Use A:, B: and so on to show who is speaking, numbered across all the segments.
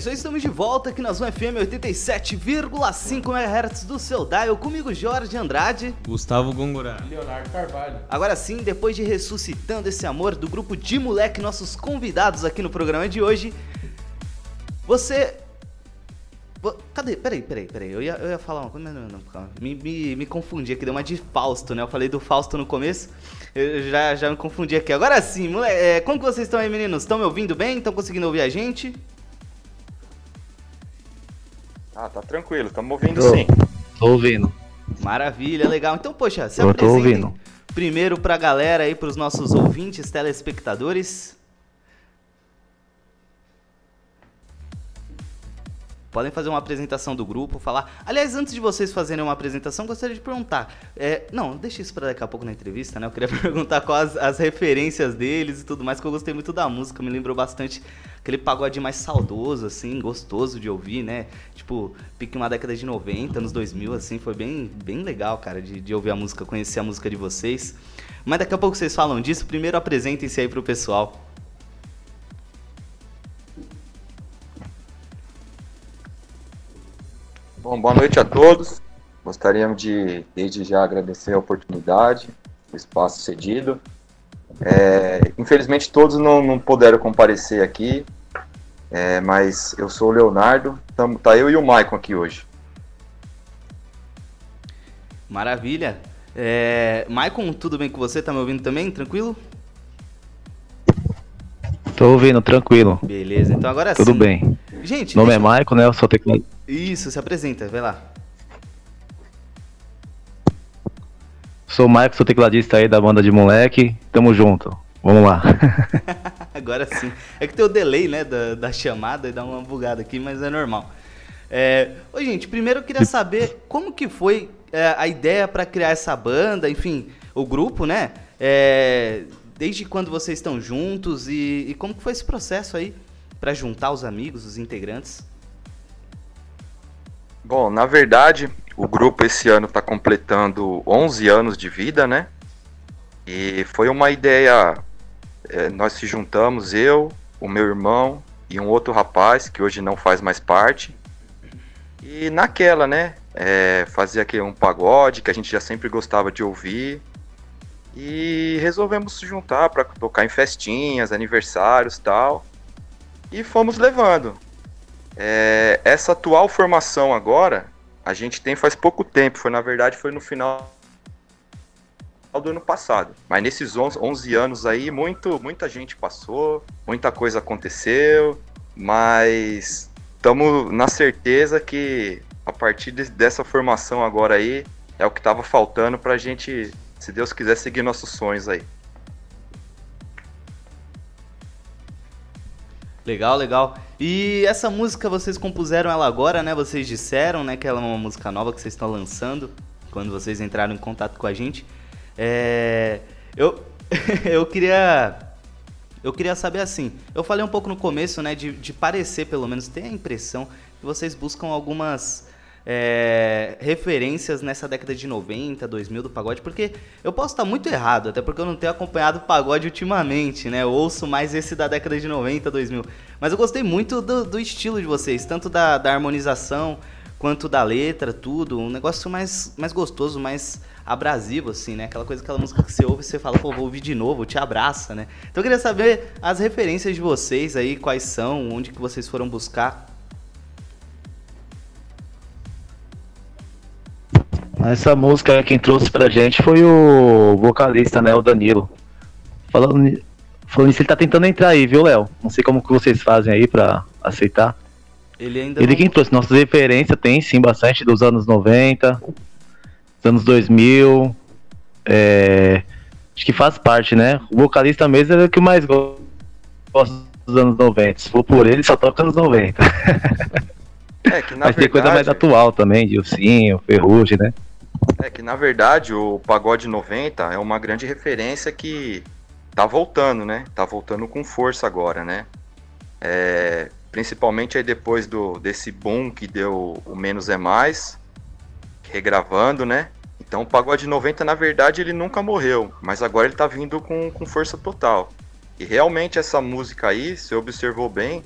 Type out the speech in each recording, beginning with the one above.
A: isso aí, estamos de volta aqui na Zona FM 87,5 MHz do seu dial. Comigo, Jorge Andrade.
B: Gustavo Gongorá.
C: Leonardo Carvalho.
A: Agora sim, depois de ressuscitando esse amor do grupo de moleque, nossos convidados aqui no programa de hoje, você. Vo- Cadê? Peraí, peraí, peraí. Eu ia, eu ia falar uma coisa, mas não, não, calma. Me, me, me confundi aqui, deu uma de Fausto, né? Eu falei do Fausto no começo, eu já, já me confundi aqui. Agora sim, moleque, é, como que vocês estão aí, meninos? Estão me ouvindo bem? Estão conseguindo ouvir a gente?
D: Ah, tá tranquilo, estamos ouvindo
E: Tô.
D: sim.
E: Tô ouvindo.
A: Maravilha, legal. Então, poxa, se
E: Eu
A: apresentem primeiro pra galera aí, pros nossos ouvintes, telespectadores. Podem fazer uma apresentação do grupo, falar. Aliás, antes de vocês fazerem uma apresentação, gostaria de perguntar. é, não, deixa isso pra daqui a pouco na entrevista, né? Eu queria perguntar quais as referências deles e tudo mais, que eu gostei muito da música, me lembrou bastante aquele pagode mais saudoso, assim, gostoso de ouvir, né? Tipo, pique uma década de 90, anos 2000, assim, foi bem, bem legal, cara, de, de ouvir a música, conhecer a música de vocês. Mas daqui a pouco vocês falam disso, primeiro apresentem-se aí pro pessoal.
D: Bom, boa noite a todos. Gostaríamos de, desde já, agradecer a oportunidade, o espaço cedido. É, infelizmente, todos não, não puderam comparecer aqui, é, mas eu sou o Leonardo, tamo, tá eu e o Maicon aqui hoje.
A: Maravilha. É, Maicon, tudo bem com você? Tá me ouvindo também? Tranquilo?
E: Tô ouvindo, tranquilo.
A: Beleza, então agora
E: Tudo
A: sim.
E: bem.
A: Gente,
E: Meu nome é
A: deixa-
E: Maicon, né? Eu sou teclado.
A: Isso, se apresenta, vai lá.
E: Sou o Maicon, sou tecladista aí da banda de moleque. Tamo junto. Vamos lá.
A: Agora sim. É que tem o delay, né, da, da chamada e dá uma bugada aqui, mas é normal. É... Ô, gente, primeiro eu queria saber como que foi é, a ideia pra criar essa banda, enfim, o grupo, né? É, Desde quando vocês estão juntos e, e como que foi esse processo aí pra juntar os amigos, os integrantes?
D: Bom, na verdade, o grupo esse ano está completando 11 anos de vida, né? E foi uma ideia. é, nós se juntamos, eu, o meu irmão e um outro rapaz que hoje não faz mais parte. E naquela, né? É, fazia aqui um pagode que a gente já sempre gostava de ouvir. E resolvemos se juntar para tocar em festinhas, aniversários tal. E fomos levando. É, essa atual formação agora, a gente tem faz pouco tempo, foi na verdade foi no final do ano passado. Mas nesses 11, 11 anos aí, muito, muita gente passou, muita coisa aconteceu, mas estamos na certeza que a partir de- dessa formação agora aí, é o que estava faltando pra gente, se Deus quiser, seguir nossos sonhos aí.
A: Legal, legal. E essa música vocês compuseram ela agora, né? Vocês disseram, né, que ela é uma música nova que vocês estão lançando quando vocês entraram em contato com a gente. É, eu eu queria eu queria saber assim. Eu falei um pouco no começo, né, de, de parecer pelo menos ter a impressão que vocês buscam algumas é, referências nessa década de 90, 2000 do pagode, porque eu posso estar muito errado, até porque eu não tenho acompanhado o pagode ultimamente, né? Eu ouço mais esse da década de 90, 2000. Mas eu gostei muito do, do estilo de vocês, tanto da, da harmonização quanto da letra, tudo. Um negócio mais, mais gostoso, mais abrasivo, assim, né? Aquela coisa, aquela música que você ouve e você fala, pô, vou ouvir de novo, te abraça, né? Então eu queria saber as referências de vocês aí, quais são, onde que vocês foram buscar.
E: Essa música quem trouxe pra gente foi o vocalista, né? O Danilo. Falando, falando nisso, ele tá tentando entrar aí, viu, Léo? Não sei como que vocês fazem aí pra aceitar.
A: Ele ainda
E: Ele
A: não...
E: quem trouxe nossas referências tem sim bastante dos anos 90, dos anos 2000. é, acho que faz parte, né? O vocalista mesmo é o que mais go- gosta dos anos 90. Se for por ele, só toca anos 90.
D: É que na
E: Mas tem coisa mais
D: verdade-
E: atual também, Dilcinho, Ferrugem, né?
D: É que na verdade o Pagode 90 é uma grande referência que tá voltando, né? Tá voltando com força agora, né? É, principalmente aí depois do, desse boom que deu o Menos é Mais, regravando, né? Então o Pagode 90, na verdade, ele nunca morreu, mas agora ele tá vindo com, com força total. E realmente essa música aí, você observou bem,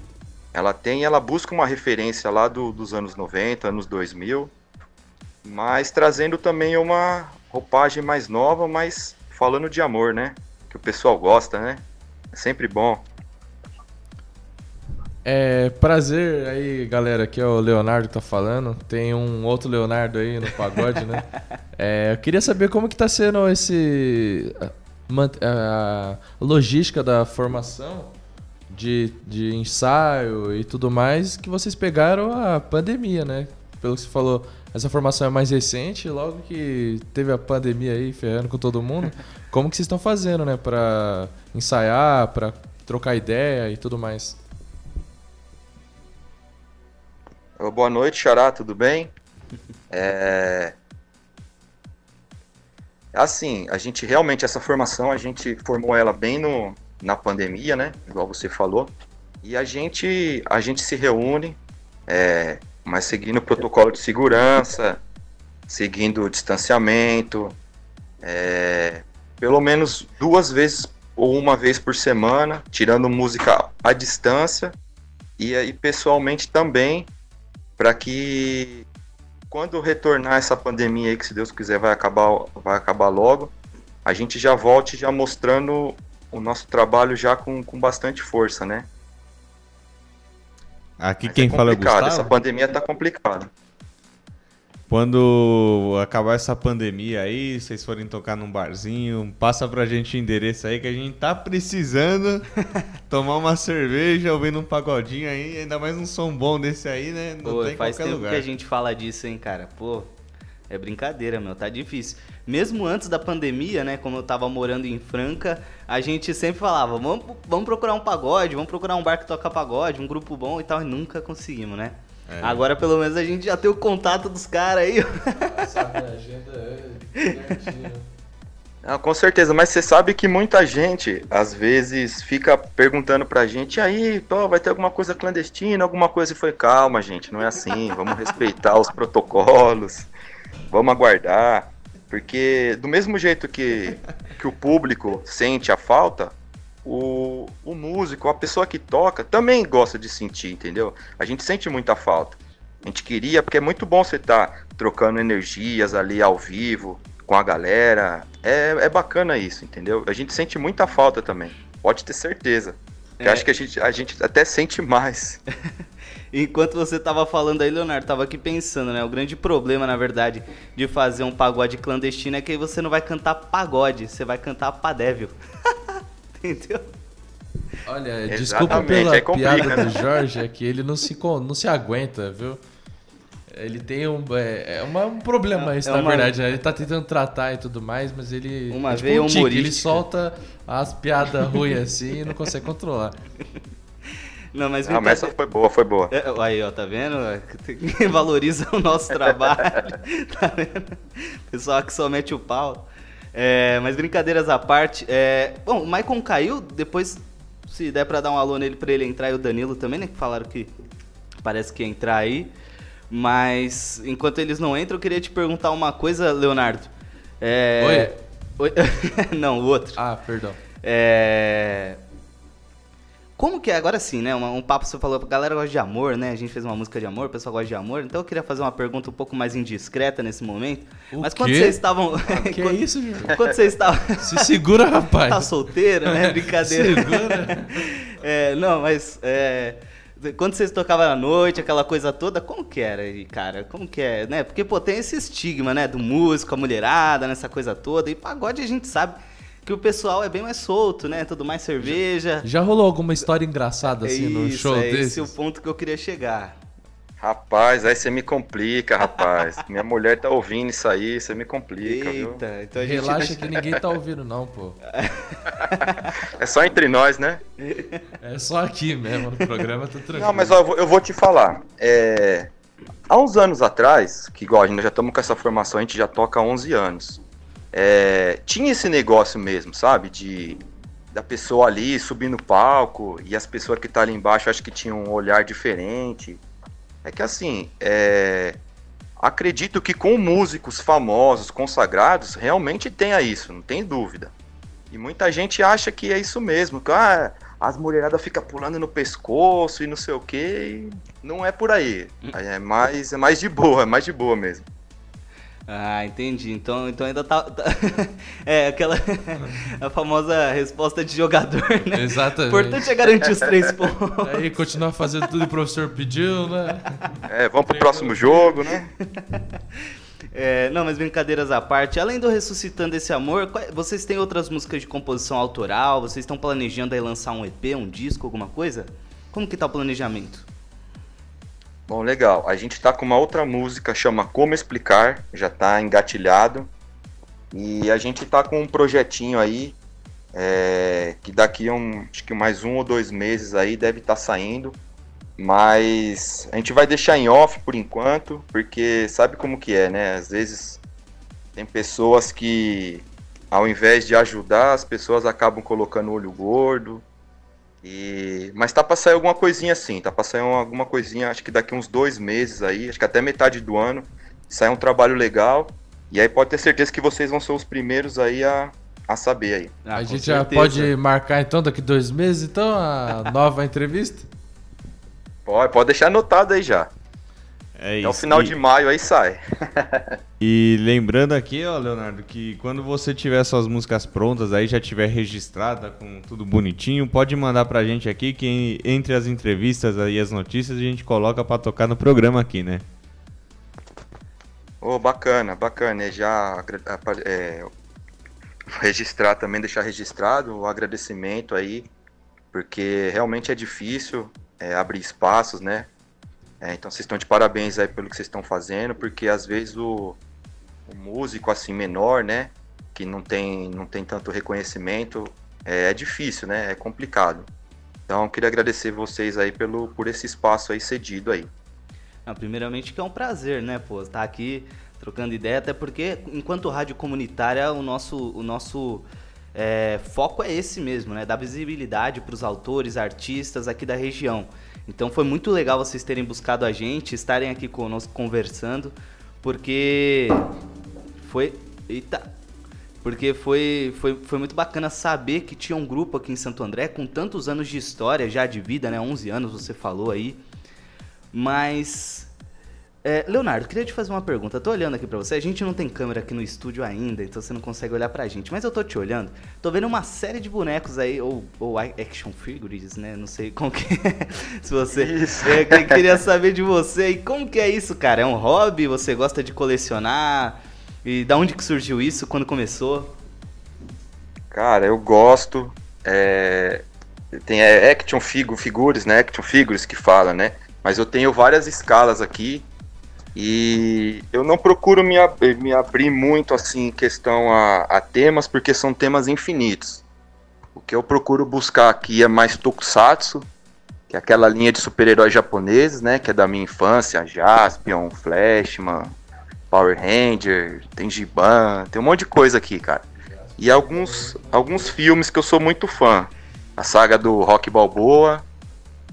D: Ela tem, ela busca uma referência lá do, dos anos 90, anos 2000, mas trazendo também uma roupagem mais nova, mas falando de amor, né? Que o pessoal gosta, né? É sempre bom.
B: É, prazer aí, galera. Aqui é o Leonardo que tá falando. Tem um outro Leonardo aí no pagode, né? É, eu queria saber como que tá sendo esse a, a logística da formação de, de ensaio e tudo mais que vocês pegaram a pandemia, né? Pelo que você falou, essa formação é mais recente, logo que teve a pandemia aí ferrando com todo mundo. Como que vocês estão fazendo, né, para ensaiar, para trocar ideia e tudo mais?
D: Boa noite, Xará, tudo bem? É... Assim, a gente realmente, essa formação, a gente formou ela bem no, na pandemia, né? Igual você falou. E a gente, a gente se reúne, é, mas seguindo o protocolo de segurança, seguindo o distanciamento, é, pelo menos duas vezes ou uma vez por semana, tirando música à distância e aí pessoalmente também, para que quando retornar essa pandemia aí, que se Deus quiser vai acabar, vai acabar logo, a gente já volte já mostrando o nosso trabalho já com, com bastante força, né?
C: Aqui Mas quem é fala é o Gustavo.
D: Essa pandemia tá complicada.
C: Quando acabar essa pandemia aí, vocês forem tocar num barzinho, passa pra gente o endereço aí que a gente tá precisando tomar uma cerveja, ouvindo um pagodinho aí, ainda mais um som bom desse aí, né?
A: Não Pô, tem faz tempo lugar. que a gente fala disso, hein, cara. Pô, é brincadeira, meu, tá difícil. Mesmo antes da pandemia, né, como eu tava morando em Franca, a gente sempre falava, vamos, vamos procurar um pagode, vamos procurar um bar que toca pagode, um grupo bom e tal, e nunca conseguimos, né? É. Agora pelo menos a gente já tem o contato dos caras aí. Sabe, a agenda
D: é ah, com certeza, mas você sabe que muita gente, às vezes, fica perguntando pra gente, aí, pô, vai ter alguma coisa clandestina, alguma coisa? E foi, calma, gente, não é assim, vamos respeitar os protocolos, vamos aguardar, porque do mesmo jeito que, que o público sente a falta, o, o músico, a pessoa que toca, também gosta de sentir, entendeu? A gente sente muita falta. A gente queria, porque é muito bom você estar tá trocando energias ali ao vivo com a galera. É, é bacana isso, entendeu? A gente sente muita falta também. Pode ter certeza. É. Eu acho que a gente, a gente até sente mais.
A: Enquanto você tava falando aí, Leonardo, tava aqui pensando, né? O grande problema, na verdade, de fazer um pagode clandestino é que você não vai cantar pagode, você vai cantar padévil. Entendeu?
B: Olha, desculpa pela piada do Jorge, é que ele não se, não se aguenta, viu? Ele tem um, é, é uma, um problema isso, é na uma... verdade. Né? Ele tá tentando tratar e tudo mais, mas ele.
A: Uma é tipo veia um tique,
B: Ele solta as piadas ruins assim e não consegue controlar.
D: Não, mas, ah, mas essa foi boa, foi boa.
A: É, aí, ó, tá vendo? Valoriza o nosso trabalho. tá vendo? Pessoal que só mete o pau. É, mas brincadeiras à parte. É, bom, o Maicon caiu, depois, se der pra dar um alô nele pra ele entrar, e o Danilo também, né? Que falaram que parece que ia entrar aí. Mas enquanto eles não entram, eu queria te perguntar uma coisa, Leonardo.
B: É...
A: Oi? Oi? não, o outro.
B: Ah, perdão.
A: É... Como que é, agora sim, né? Um, um papo você falou, a galera gosta de amor, né? A gente fez uma música de amor, o pessoal gosta de amor. Então eu queria fazer uma pergunta um pouco mais indiscreta nesse momento.
B: O
A: Mas
B: quê?
A: quando vocês estavam.
B: que é isso, Júlio?
A: Quando vocês estavam.
B: Se segura, rapaz.
A: tá solteiro, né? Brincadeira.
B: Segura.
A: é, não, mas. É... Quando vocês tocavam à noite, aquela coisa toda, como que era aí, cara? Como que é, né? Porque, pô, tem esse estigma, né? Do músico, a mulherada, nessa coisa toda. E pagode a gente sabe que o pessoal é bem mais solto, né? Tudo mais cerveja.
B: Já, já rolou alguma história engraçada assim é no show
A: é
B: desse?
A: Esse é o ponto que eu queria chegar.
D: Rapaz, aí você me complica, rapaz. Minha mulher tá ouvindo isso aí, você me complica,
B: Eita, viu? Então a gente Relaxa que ninguém tá ouvindo não, pô.
D: é só entre nós, né?
B: É só aqui mesmo, no programa, tá tranquilo.
D: Não, mas ó, eu, vou, eu vou te falar. É... Há uns anos atrás, que igual a gente já estamos com essa formação, a gente já toca há 11 anos é, tinha esse negócio mesmo, sabe? De da pessoa ali subir no palco e as pessoas que tá ali embaixo acho que tinham um olhar diferente. É que assim, é, acredito que com músicos famosos, consagrados, realmente tenha isso, não tem dúvida. E muita gente acha que é isso mesmo, que ah, as mulheradas ficam pulando no pescoço e não sei o que. Não é por aí. É mais, é mais de boa, é mais de boa mesmo.
A: Ah, entendi. Então, então ainda tá. tá- é aquela. a famosa resposta de jogador, né? O
B: Exatamente.
A: importante é garantir os três pontos.
B: Aí continuar fazendo tudo que o professor pediu, né?
D: É, vamos pro próximo jogo, né?
A: É, não, mas brincadeiras à parte, além do Ressuscitando Esse Amor, vocês têm outras músicas de composição autoral? Vocês estão planejando aí lançar um EP, um disco, alguma coisa? Como que tá o planejamento?
D: Bom, legal. A gente tá com uma outra música, chama Como Explicar, já tá engatilhado. E a gente tá com um projetinho aí, é, que daqui a um, acho que mais um ou dois meses aí deve estar saindo. Mas a gente vai deixar em off por enquanto, porque sabe como que é, né? Às vezes tem pessoas que, ao invés de ajudar, as pessoas acabam colocando o olho gordo. E... Mas tá pra sair alguma coisinha assim, tá pra sair uma- alguma coisinha, acho que daqui uns dois meses aí, acho que até metade do ano, sai um trabalho legal. E aí pode ter certeza que vocês vão ser os primeiros aí a, a saber aí.
A: Ah,
B: a gente já
A: certeza.
B: pode marcar então daqui dois meses, então, a nova entrevista?
D: Pode, pode deixar anotado aí já.
C: É
D: Até o
C: isso.
D: final
C: E-
D: de maio aí sai.
C: E lembrando aqui, ó, Leonardo, que quando você tiver suas músicas prontas aí, já tiver registrada com tudo bonitinho, pode mandar pra gente aqui que entre as entrevistas aí as notícias a gente coloca pra tocar no programa aqui, né?
D: Ô, bacana, bacana. É já é, registrar também, deixar registrado o agradecimento aí, porque realmente é difícil é, abrir espaços, né? É, então vocês estão de parabéns aí pelo que vocês estão fazendo, porque às vezes o, o músico assim menor, né, que não tem, não tem tanto reconhecimento, é, é difícil, né? É complicado. Então queria agradecer vocês aí pelo, por esse espaço aí cedido aí.
A: Ah, primeiramente que é um prazer, né, pô, estar aqui trocando ideia, até porque enquanto rádio comunitária o nosso, o nosso é, foco é esse mesmo, né, dar visibilidade para os autores, artistas aqui da região. Então foi muito legal vocês terem buscado a gente, estarem aqui conosco conversando, porque foi, eita, porque foi, foi, foi muito bacana saber que tinha um grupo aqui em Santo André com tantos anos de história já de vida, né, 11 anos você falou aí. Mas. É, Leonardo, queria te fazer uma pergunta. Tô olhando aqui pra você. A gente não tem câmera aqui no estúdio ainda, então você não consegue olhar pra gente. Mas eu tô te olhando. Tô vendo uma série de bonecos aí, ou, ou action figures, né? Não sei como que é. Se você.
D: Isso.
A: É, que- queria saber de você. E como que é isso, cara? É um hobby? Você gosta de colecionar? E da onde que surgiu isso? Quando começou?
D: Cara, eu gosto. é, Tem é, action figu- figures, né? Action figures que fala, né? Mas eu tenho várias escalas aqui. E eu não procuro me, ab- me abrir muito assim em questão a, a temas, porque são temas infinitos. O que eu procuro buscar aqui é mais tokusatsu, que é aquela linha de super-heróis japoneses, né? Que é da minha infância, Jaspion, Flashman, Power Ranger, tem Giban, tem um monte de coisa aqui, cara. E alguns, alguns filmes que eu sou muito fã. A saga do Rock Balboa,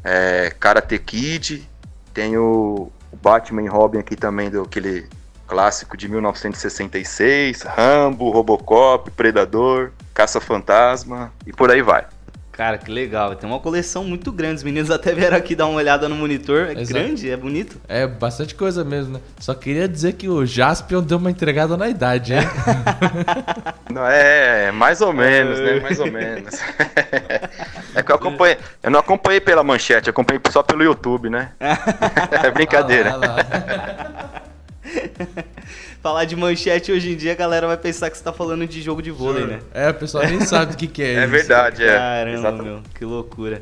D: é, Karate Kid, tem o, o Batman e Robin aqui também, do aquele clássico de 1966, Rambo, Robocop, Predador, Caça-Fantasma e por aí vai.
A: Cara, que legal. Tem uma coleção muito grande. Os meninos até vieram aqui dar uma olhada no monitor. É
B: Exato.
A: grande, é bonito.
B: É bastante coisa mesmo, né? Só queria dizer que o Jaspion deu uma entregada na idade, hein?
D: Não, é, mais ou menos, né? Mais ou menos. É que eu acompanhei. Eu não acompanhei pela manchete, eu acompanhei só pelo YouTube, né? É brincadeira.
B: Ah lá, ah lá.
A: Falar de manchete hoje em dia, a galera vai pensar que você tá falando de jogo de vôlei, né?
B: É, o pessoal nem sabe o que, que é,
D: É
B: isso.
D: verdade, é.
A: Caramba,
D: Exatamente.
A: meu, que loucura.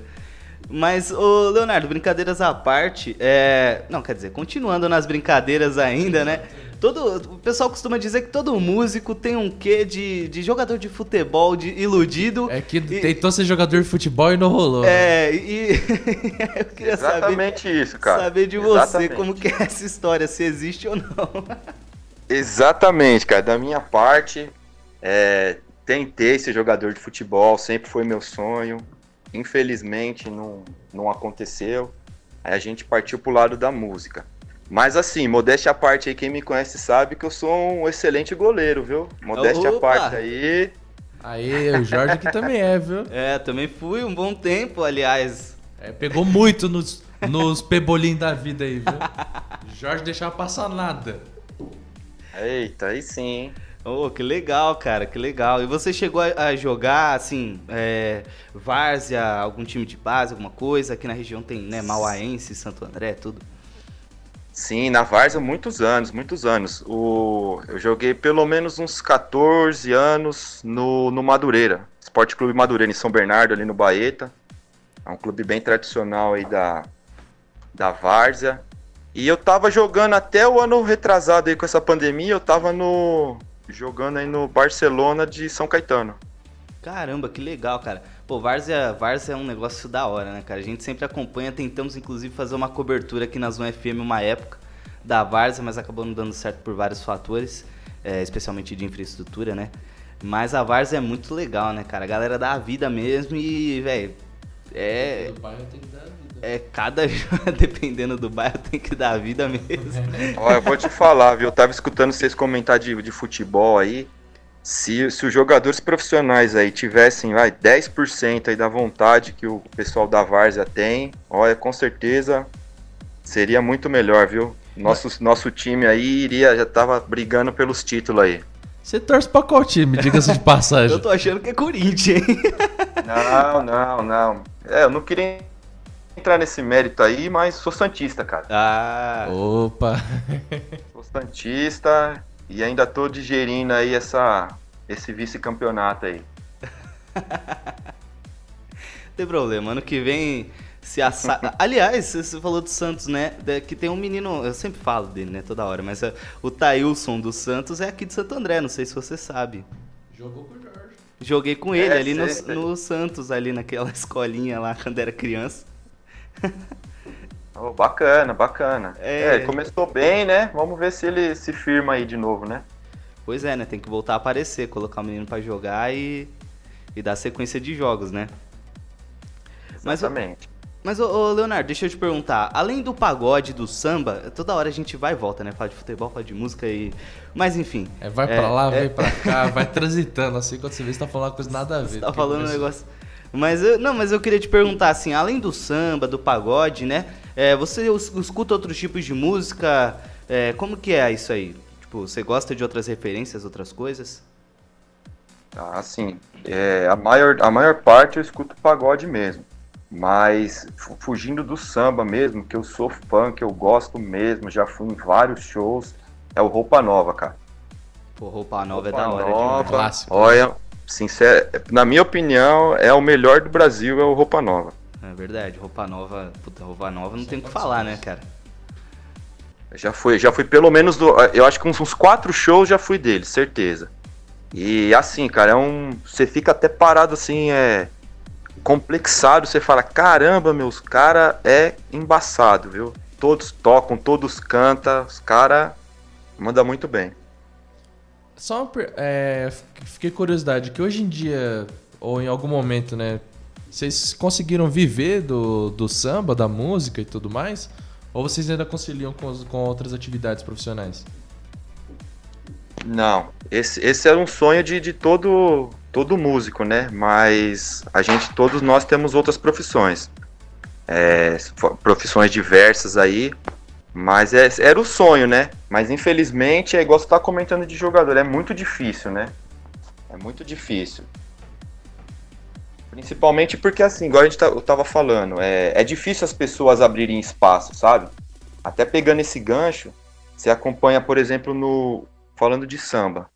A: Mas, ô Leonardo, brincadeiras à parte, é... Não, quer dizer, continuando nas brincadeiras ainda, né? Todo, o pessoal costuma dizer que todo músico tem um quê de, de jogador de futebol de iludido.
B: É que
A: E-
B: tentou ser jogador de futebol e não rolou. né?
A: É, e eu queria saber,
D: Exatamente isso, cara.
A: saber de você
D: Exatamente.
A: como que é essa história, se existe ou não.
D: Exatamente, cara. Da minha parte, é, tentei ser jogador de futebol, sempre foi meu sonho. Infelizmente não, não aconteceu. Aí a gente partiu pro lado da música. Mas assim, modéstia à parte aí, quem me conhece sabe que eu sou um excelente goleiro, viu? Modéstia
A: Opa!
D: à parte aí.
B: Aí, o Jorge aqui também é, viu?
A: É, também fui um bom tempo, aliás.
B: É, pegou muito nos, nos pebolinhos da vida aí, viu? Jorge deixava passar nada.
D: Eita, aí sim?
A: Oh, que legal, cara, que legal. E você chegou a, a jogar, assim, é, várzea, algum time de base, alguma coisa? Aqui na região tem, né, Mauaense, Santo André, tudo.
D: Sim, na Várzea muitos anos, muitos anos. O, eu joguei pelo menos uns 14 anos no, no Madureira, Esporte Clube Madureira, em São Bernardo, ali no Baeta. É um clube bem tradicional aí da, da Várzea. E eu tava jogando até o ano retrasado aí com essa pandemia, eu tava no. jogando aí no Barcelona de São Caetano.
A: Caramba, que legal, cara. Pô, Várzea, Várzea é um negócio da hora, né, cara? A gente sempre acompanha, tentamos inclusive fazer uma cobertura aqui na Zona FM uma época da Várzea, mas acabou não dando certo por vários fatores, é, especialmente de infraestrutura, né? Mas a Várzea é muito legal, né, cara? A galera dá a vida mesmo e, velho, é.
B: Do bairro tem que dar.
A: É cada. Dependendo do bairro, tem que dar a vida mesmo.
D: Ó, eu vou te falar, viu? Eu tava escutando vocês comentar de, de futebol aí. Se, se os jogadores profissionais aí tivessem, vai, 10% aí da vontade que o pessoal da Várzea tem, olha, com certeza seria muito melhor, viu? Nosso, nosso time aí iria, já tava brigando pelos títulos aí.
B: Você torce pra qual time, diga-se de passagem?
A: Eu tô achando que é Corinthians, hein?
D: Não, não, não. É, eu não queria entrar nesse mérito aí, mas sou Santista, cara.
A: Ah,
B: Opa!
D: Sou Santista e ainda tô digerindo aí essa, esse vice-campeonato aí.
A: tem problema. Ano que vem se assa... Aliás, você falou do Santos, né? Que tem um menino, eu sempre falo dele, né? Toda hora, mas é, o Tailson do Santos é aqui de Santo André, não sei se você sabe.
B: Jogou com o Jorge.
A: Joguei com ele
D: É,
A: ali no, no Santos, ali naquela escolinha lá quando era criança.
D: Oh, bacana, bacana.
A: É.
D: É. começou bem, né? Vamos ver se ele se firma aí de novo, né?
A: Pois é, né? Tem que voltar a aparecer, colocar o menino pra jogar e, e dar sequência de jogos, né?
D: Exatamente.
A: Mas, ô, ô, Leonardo, deixa eu te perguntar. Além do pagode, do samba, toda hora a gente vai e volta, né? Fala de futebol, fala de música e... Mas, enfim.
B: É, vai
A: É,
B: pra lá,
A: é.
B: vai pra cá, vai transitando assim, quando você vê, você tá falando uma coisa nada a ver.
A: Você tá falando um negócio... Mas, eu, não, mas eu queria te perguntar, assim, além do samba, do pagode, né? é, você es- escuta outros tipos de música? É, como que é isso aí? Tipo, você gosta de outras referências, outras coisas?
D: Ah, sim. É, a, maior, a maior parte eu escuto pagode mesmo. Mas fu- fugindo do samba mesmo, que eu sou fã, que eu gosto mesmo, já fui em vários shows, é o Roupa Nova, cara.
A: Pô, roupa nova é
D: Roupa
A: da hora.
D: Nova,
A: demais.
B: Clássico.
D: Olha, sincero, na minha opinião, é o melhor do Brasil, é o Roupa Nova.
A: É verdade, roupa nova... Puta, roupa nova não tem o que falar, né, cara?
D: Já fui, já fui pelo menos do. Eu acho que uns, uns quatro shows já fui dele, certeza. E assim, cara, é um. Você fica até parado assim, é. Complexado, você fala, caramba, meus cara é embaçado, viu? Todos tocam, todos cantam, os cara manda muito bem.
B: Só uma é, fiquei curiosidade, que hoje em dia, ou em algum momento, né, vocês conseguiram viver do, do samba, da música e tudo mais? Ou vocês ainda conciliam com, com outras atividades profissionais?
D: Não, esse, esse era um sonho de, de todo, todo músico, né? Mas a gente, todos nós temos outras profissões. É, profissões diversas aí. Mas é- era o sonho, né? Mas infelizmente é igual você tá comentando de jogador, é muito difícil, né? É muito difícil. Principalmente porque assim, igual a gente tá, eu tava falando, é, é difícil as pessoas abrirem espaço, sabe? Até pegando esse gancho, você acompanha, por exemplo, no, falando de samba,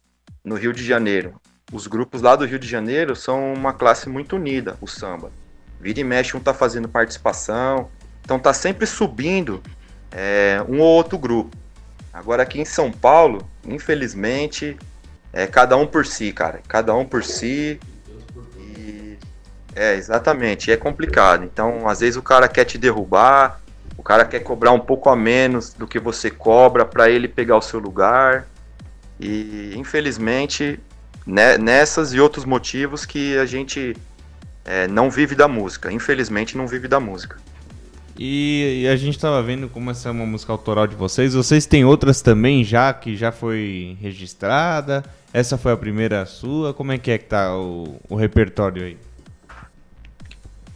D: no Rio de Janeiro. Os grupos lá do Rio de Janeiro são uma classe muito unida, o samba. Vira e mexe, um tá fazendo participação, então tá sempre subindo é, um ou outro grupo. Agora aqui em São Paulo, infelizmente, é cada um por si, cara. Cada um por si. E, é, exatamente, é complicado. Então, às vezes o cara quer te derrubar, o cara quer cobrar um pouco a menos do que você cobra para ele pegar o seu lugar. E infelizmente, né, nessas e outros motivos que a gente é, não vive da música. Infelizmente, não vive da música.
C: E, e a gente tava vendo como essa é uma música autoral de vocês. Vocês têm outras também já que já foi registrada? Essa foi a primeira sua? Como é que é que tá o, o repertório aí?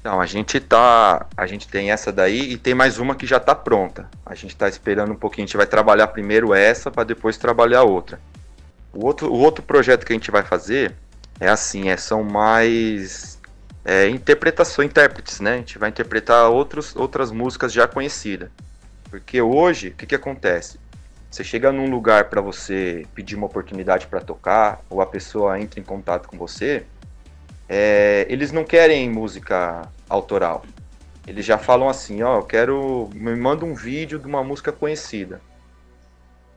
D: Não, a gente tá. A gente tem essa daí e tem mais uma que já tá pronta. A gente tá esperando um pouquinho. A gente vai trabalhar primeiro essa para depois trabalhar outra. O outro, o outro projeto que a gente vai fazer é assim, é, são mais é, interpretações, intérpretes, né? A gente vai interpretar outros, outras músicas já conhecidas. Porque hoje, o que, que acontece? Você chega num lugar para você pedir uma oportunidade para tocar, ou a pessoa entra em contato com você, é, eles não querem música autoral. Eles já falam assim, ó, eu quero, me manda um vídeo de uma música conhecida.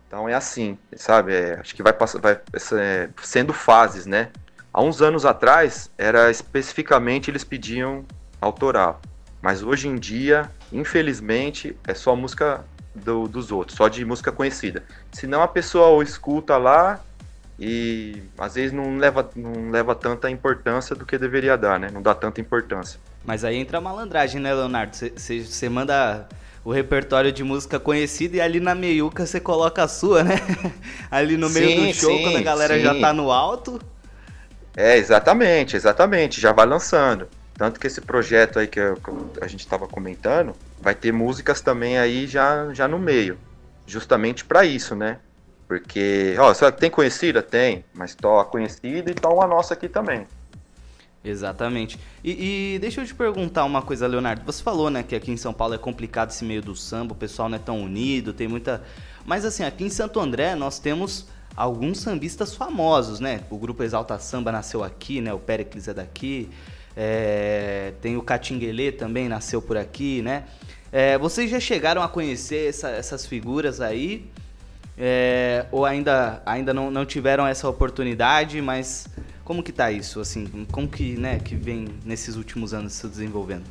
D: Então é assim, sabe? É, acho que vai, passar, vai é, sendo fases, né? Há uns anos atrás, era especificamente eles pediam autoral. Mas hoje em dia, infelizmente, é só música do, dos outros, só de música conhecida. Senão a pessoa escuta lá e às vezes não leva, não leva tanta importância do que deveria dar, né? Não dá tanta importância.
A: Mas aí entra a malandragem, né, Leonardo? Você manda o repertório de música conhecida e ali na meiuca você coloca a sua, né? ali no meio sim, do show, sim, quando a galera sim. já tá no alto.
D: É, exatamente, exatamente, já vai lançando. Tanto que esse projeto aí que a gente estava comentando, vai ter músicas também aí já, já no meio. Justamente para isso, né? Porque, ó, tem conhecida? Tem, mas tô a conhecida e tô uma nossa aqui também.
A: Exatamente. E, e, deixa eu te perguntar uma coisa, Leonardo. Você falou, né, que aqui em São Paulo é complicado esse meio do samba, o pessoal não é tão unido, tem muita. Mas assim, aqui em Santo André nós temos alguns sambistas famosos, né? O grupo Exalta Samba nasceu aqui, né? O Pericles é daqui. É... Tem o Catinguelê também, nasceu por aqui, né? É... Vocês já chegaram a conhecer essa, essas figuras aí? É... Ou ainda, ainda não, não tiveram essa oportunidade, mas como que tá isso, assim? Como que, né, que vem nesses últimos anos se desenvolvendo?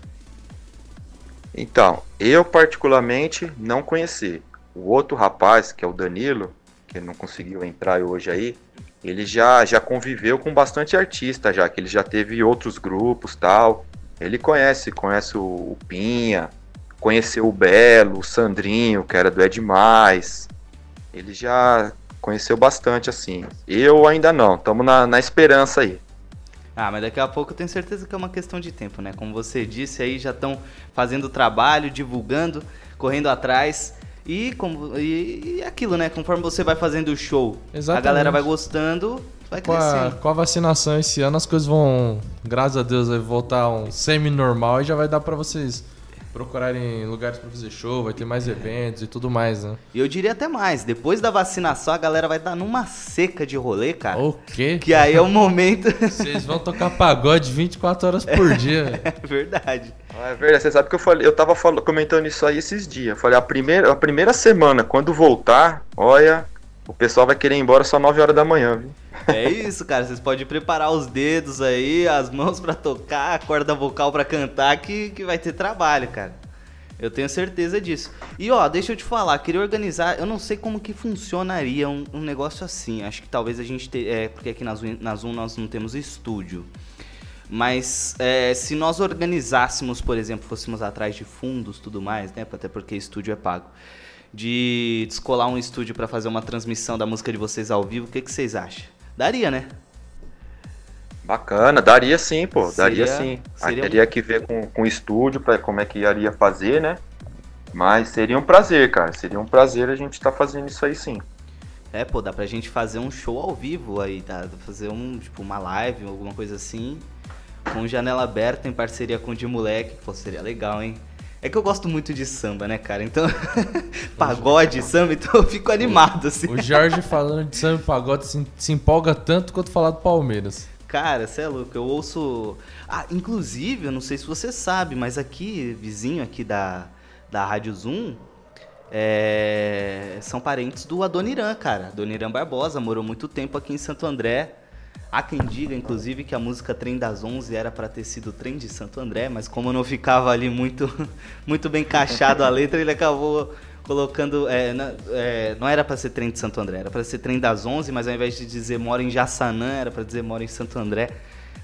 D: Então, eu particularmente não conheci. O outro rapaz, que é o Danilo, que não conseguiu entrar hoje aí, ele já, já conviveu com bastante artista já, que ele já teve outros grupos tal. Ele conhece, conhece o, o Pinha, conheceu o Belo, o Sandrinho, que era do Ed Mais. Ele já conheceu bastante assim. Eu ainda não, estamos na, na esperança aí.
A: Ah, mas daqui a pouco eu tenho certeza que é uma questão de tempo, né? Como você disse aí, já estão fazendo trabalho, divulgando, correndo atrás. E, como, e, e aquilo, né? Conforme você vai fazendo o show, Exatamente. a galera vai gostando, vai crescendo.
B: Com a, com a, vacinação esse ano, as coisas vão, graças a Deus, vai voltar um semi-normal e já vai dar para vocês procurarem lugares para fazer show, vai ter mais eventos e tudo mais, né?
A: E eu diria até mais, depois da vacinação a galera vai dar numa seca de rolê, cara.
B: O quê?
A: Que aí é o momento...
B: Vocês vão tocar pagode 24 horas por dia.
A: É verdade.
D: É verdade, você sabe que eu falei, eu tava falando, comentando isso aí esses dias. Eu falei, a primeira, a primeira semana, quando voltar, olha, o pessoal vai querer ir embora só 9 horas da manhã, viu?
A: É isso, cara. Vocês podem preparar os dedos aí, as mãos para tocar, a corda vocal para cantar, que, que vai ter trabalho, cara. Eu tenho certeza disso. E ó, deixa eu te falar, queria organizar, eu não sei como que funcionaria um, um negócio assim. Acho que talvez a gente tenha. É, porque aqui na Zoom nós não temos estúdio. Mas é, se nós organizássemos, por exemplo, fôssemos atrás de fundos tudo mais, né? Até porque estúdio é pago. De descolar um estúdio para fazer uma transmissão da música de vocês ao vivo, o que, que vocês acham? Daria, né?
D: Bacana, daria sim, pô, seria, daria sim. Seria... Teria que ver com, com o estúdio para como é que iria fazer, né? Mas seria um prazer, cara. Seria um prazer a gente estar tá fazendo isso aí sim.
A: É, pô, dá pra gente fazer um show ao vivo aí, tá? Fazer um, tipo, uma live, alguma coisa assim com janela aberta em parceria com o de moleque. Pô, seria legal, hein? É que eu gosto muito de samba, né, cara? Então, pagode, samba, então eu fico animado, assim.
B: O Jorge falando de samba e pagode se, se empolga tanto quanto falar do Palmeiras.
A: Cara, você é louco, eu ouço. Ah, inclusive, eu não sei se você sabe, mas aqui, vizinho aqui da, da Rádio Zoom, é... são parentes do Adoniran, cara. Adoniran Barbosa, morou muito tempo aqui em Santo André. Há quem diga, inclusive, que a música Trem das Onze era para ter sido Trem de Santo André, mas como não ficava ali muito, muito bem encaixado a letra, ele acabou colocando. É, na, é, não era para ser Trem de Santo André, era para ser Trem das Onze, mas ao invés de dizer mora em Jaçanã, era para dizer mora em Santo André.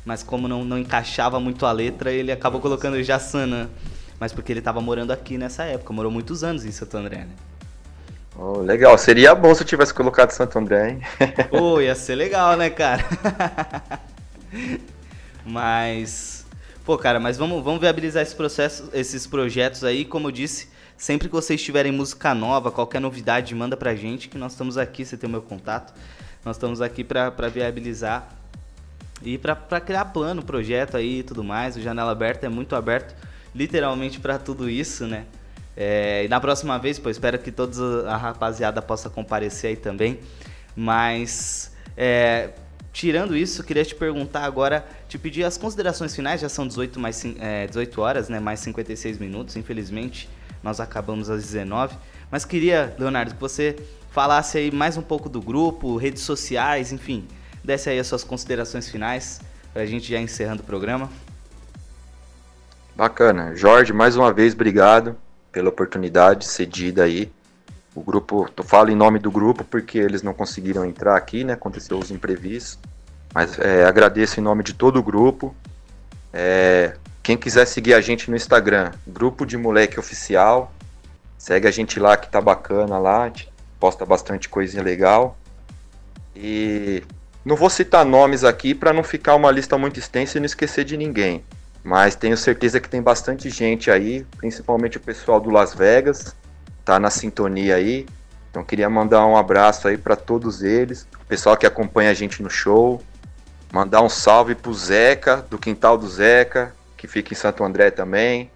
A: Mas como não, não encaixava muito a letra, ele acabou colocando Jaçanã. mas porque ele tava morando aqui nessa época, morou muitos anos em Santo André, né?
D: Oh, legal, seria bom se eu tivesse colocado Santo André, hein?
A: Pô, ia ser legal, né, cara? mas. Pô, cara, mas vamos, vamos viabilizar esse processo, esses projetos aí, como eu disse. Sempre que vocês tiverem música nova, qualquer novidade, manda pra gente que nós estamos aqui, você tem o meu contato. Nós estamos aqui pra viabilizar e pra criar plano, projeto aí e tudo mais. O Janela Aberta é muito aberto, literalmente, pra tudo isso, né? É, e na próxima vez, pô, espero que toda a rapaziada possa comparecer aí também. Mas, é, tirando isso, queria te perguntar agora, te pedir as considerações finais, já são 18, mais, é, 18 horas, né, mais 56 minutos, infelizmente, nós acabamos às 19. Mas queria, Leonardo, que você falasse aí mais um pouco do grupo, redes sociais, enfim, desse aí as suas considerações finais, pra gente já encerrando o programa.
D: Bacana. Jorge, mais uma vez, obrigado pela oportunidade cedida aí. O grupo, eu falo em nome do grupo porque eles não conseguiram entrar aqui, né? Aconteceu os imprevistos. Mas é, agradeço em nome de todo o grupo. É, quem quiser seguir a gente no Instagram, Grupo de Moleque Oficial, segue a gente lá que tá bacana lá, posta bastante coisinha legal. E não vou citar nomes aqui para não ficar uma lista muito extensa e não esquecer de ninguém. Mas tenho certeza que tem bastante gente aí, principalmente o pessoal do Las Vegas, tá na sintonia aí. Então queria mandar um abraço aí para todos eles, o pessoal que acompanha a gente no show. Mandar um salve pro Zeca, do quintal do Zeca, que fica em Santo André também.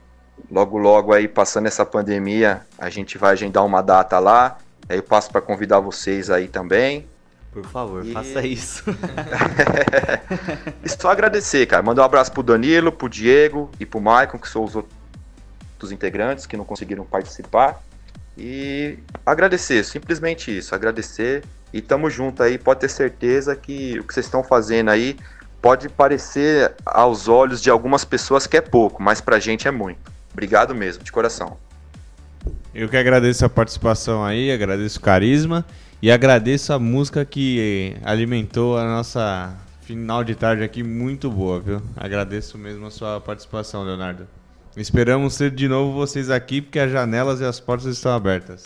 D: Logo, logo aí, passando essa pandemia, a gente vai agendar uma data lá. Aí eu passo para convidar vocês aí também.
A: Por favor,
D: E-
A: faça isso.
D: E só agradecer, cara. Mandar um abraço pro Danilo, pro Diego e pro Maicon, que são os outros integrantes que não conseguiram participar. E agradecer, simplesmente isso, agradecer. E tamo junto aí, pode ter certeza que o que vocês estão fazendo aí pode parecer aos olhos de algumas pessoas que é pouco, mas pra gente é muito. Obrigado mesmo, de coração.
C: Eu que agradeço a participação aí, agradeço o carisma e agradeço a música que alimentou a nossa final de tarde aqui muito boa, viu? Agradeço mesmo a sua participação, Leonardo. Esperamos ter de novo vocês aqui porque as janelas e as portas estão abertas.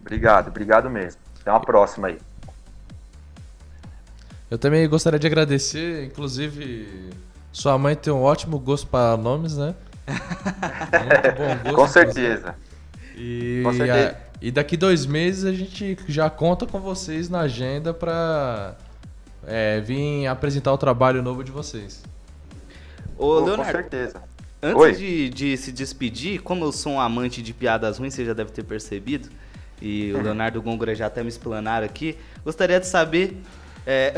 D: Obrigado, obrigado mesmo. Até uma próxima aí.
B: Eu também gostaria de agradecer, inclusive, sua mãe tem um ótimo gosto para nomes, né? Muito bom gosto.
D: Com certeza.
B: E,
D: Com certeza.
B: A- e daqui dois meses a gente já conta com vocês na agenda para vir apresentar o trabalho novo de vocês.
A: Ô,
D: Com
A: Leonardo,
D: certeza.
A: Antes de, de se despedir, como eu sou um amante de piadas ruins, você já deve ter percebido, e o Leonardo Gongora já até me explanaram aqui, gostaria de saber. É,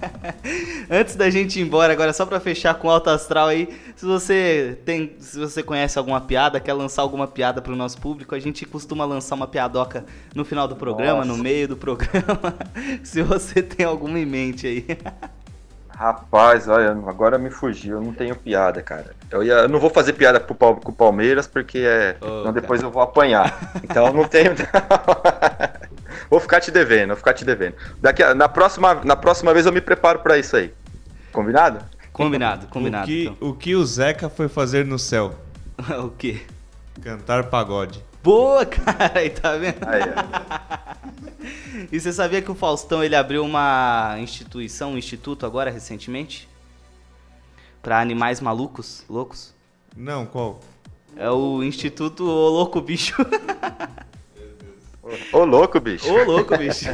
A: Antes da gente ir embora, agora só pra fechar com alto astral aí, se você tem, se você conhece alguma piada, quer lançar alguma piada pro nosso público, a gente costuma lançar uma piadoca no final do programa, no
D: Nossa.
A: meio do programa. se você tem alguma em mente aí.
D: Rapaz, olha, agora me fugiu, eu não tenho piada, cara. Eu, ia, eu não vou fazer piada pro, com o Palmeiras, porque é, senão depois eu vou apanhar. Então eu não tenho. vou ficar te devendo, vou ficar te devendo. Daqui, a- na, próxima, na próxima vez eu me preparo pra isso aí. Combinado?
A: Combinado, combinado.
C: o, que,
A: então.
C: o que o Zeca foi fazer no céu?
A: o quê?
C: Cantar pagode.
A: Boa, cara, aí tá vendo?
D: Aí, ó.
A: E você sabia que o Faustão ele abriu uma instituição, um instituto agora recentemente? Pra animais malucos, loucos?
C: Não, qual?
A: É o Instituto Louco Bicho.
D: Ô, louco, bicho.
A: Ô Louco Bicho.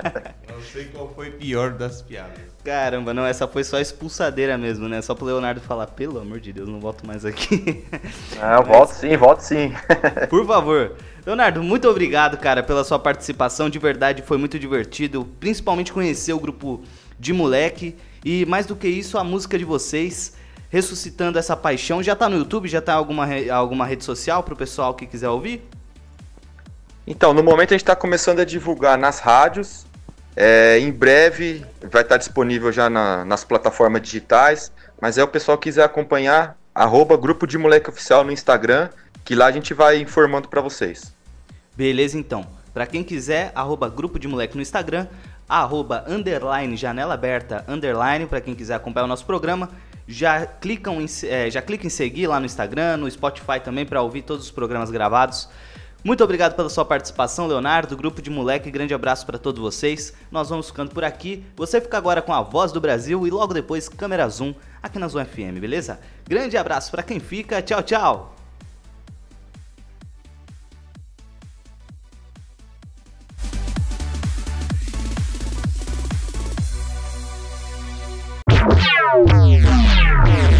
C: Não sei qual foi pior das piadas.
A: Caramba, não, essa foi só expulsadeira mesmo, né? Só pro Leonardo falar, pelo amor de Deus, não volto mais aqui.
D: Ah, eu volto sim, volto sim.
A: Por favor. Leonardo, muito obrigado, cara, pela sua participação. De verdade, foi muito divertido. Principalmente conhecer o grupo de moleque. E mais do que isso, a música de vocês. Ressuscitando essa paixão. Já tá no YouTube? Já tá em alguma, re- alguma rede social pro pessoal que quiser ouvir?
D: Então, no momento a gente está começando a divulgar nas rádios. É, em breve vai estar disponível já na- nas plataformas digitais. Mas é o pessoal que quiser acompanhar, arroba Grupo de Moleque Oficial no Instagram, que lá a gente vai informando para vocês.
A: Beleza, então. Pra quem quiser, arroba Grupo de Moleque no Instagram, arroba underline Janela Aberta, underline, pra quem quiser acompanhar o nosso programa. Já clicam em, é, já clica em seguir lá no Instagram, no Spotify também para ouvir todos os programas gravados. Muito obrigado pela sua participação, Leonardo, grupo de moleque. Grande abraço para todos vocês. Nós vamos ficando por aqui. Você fica agora com a Voz do Brasil e logo depois Câmera Zoom aqui na Zoom FM, beleza? Grande abraço para quem fica. Tchau, tchau.
F: Yeah.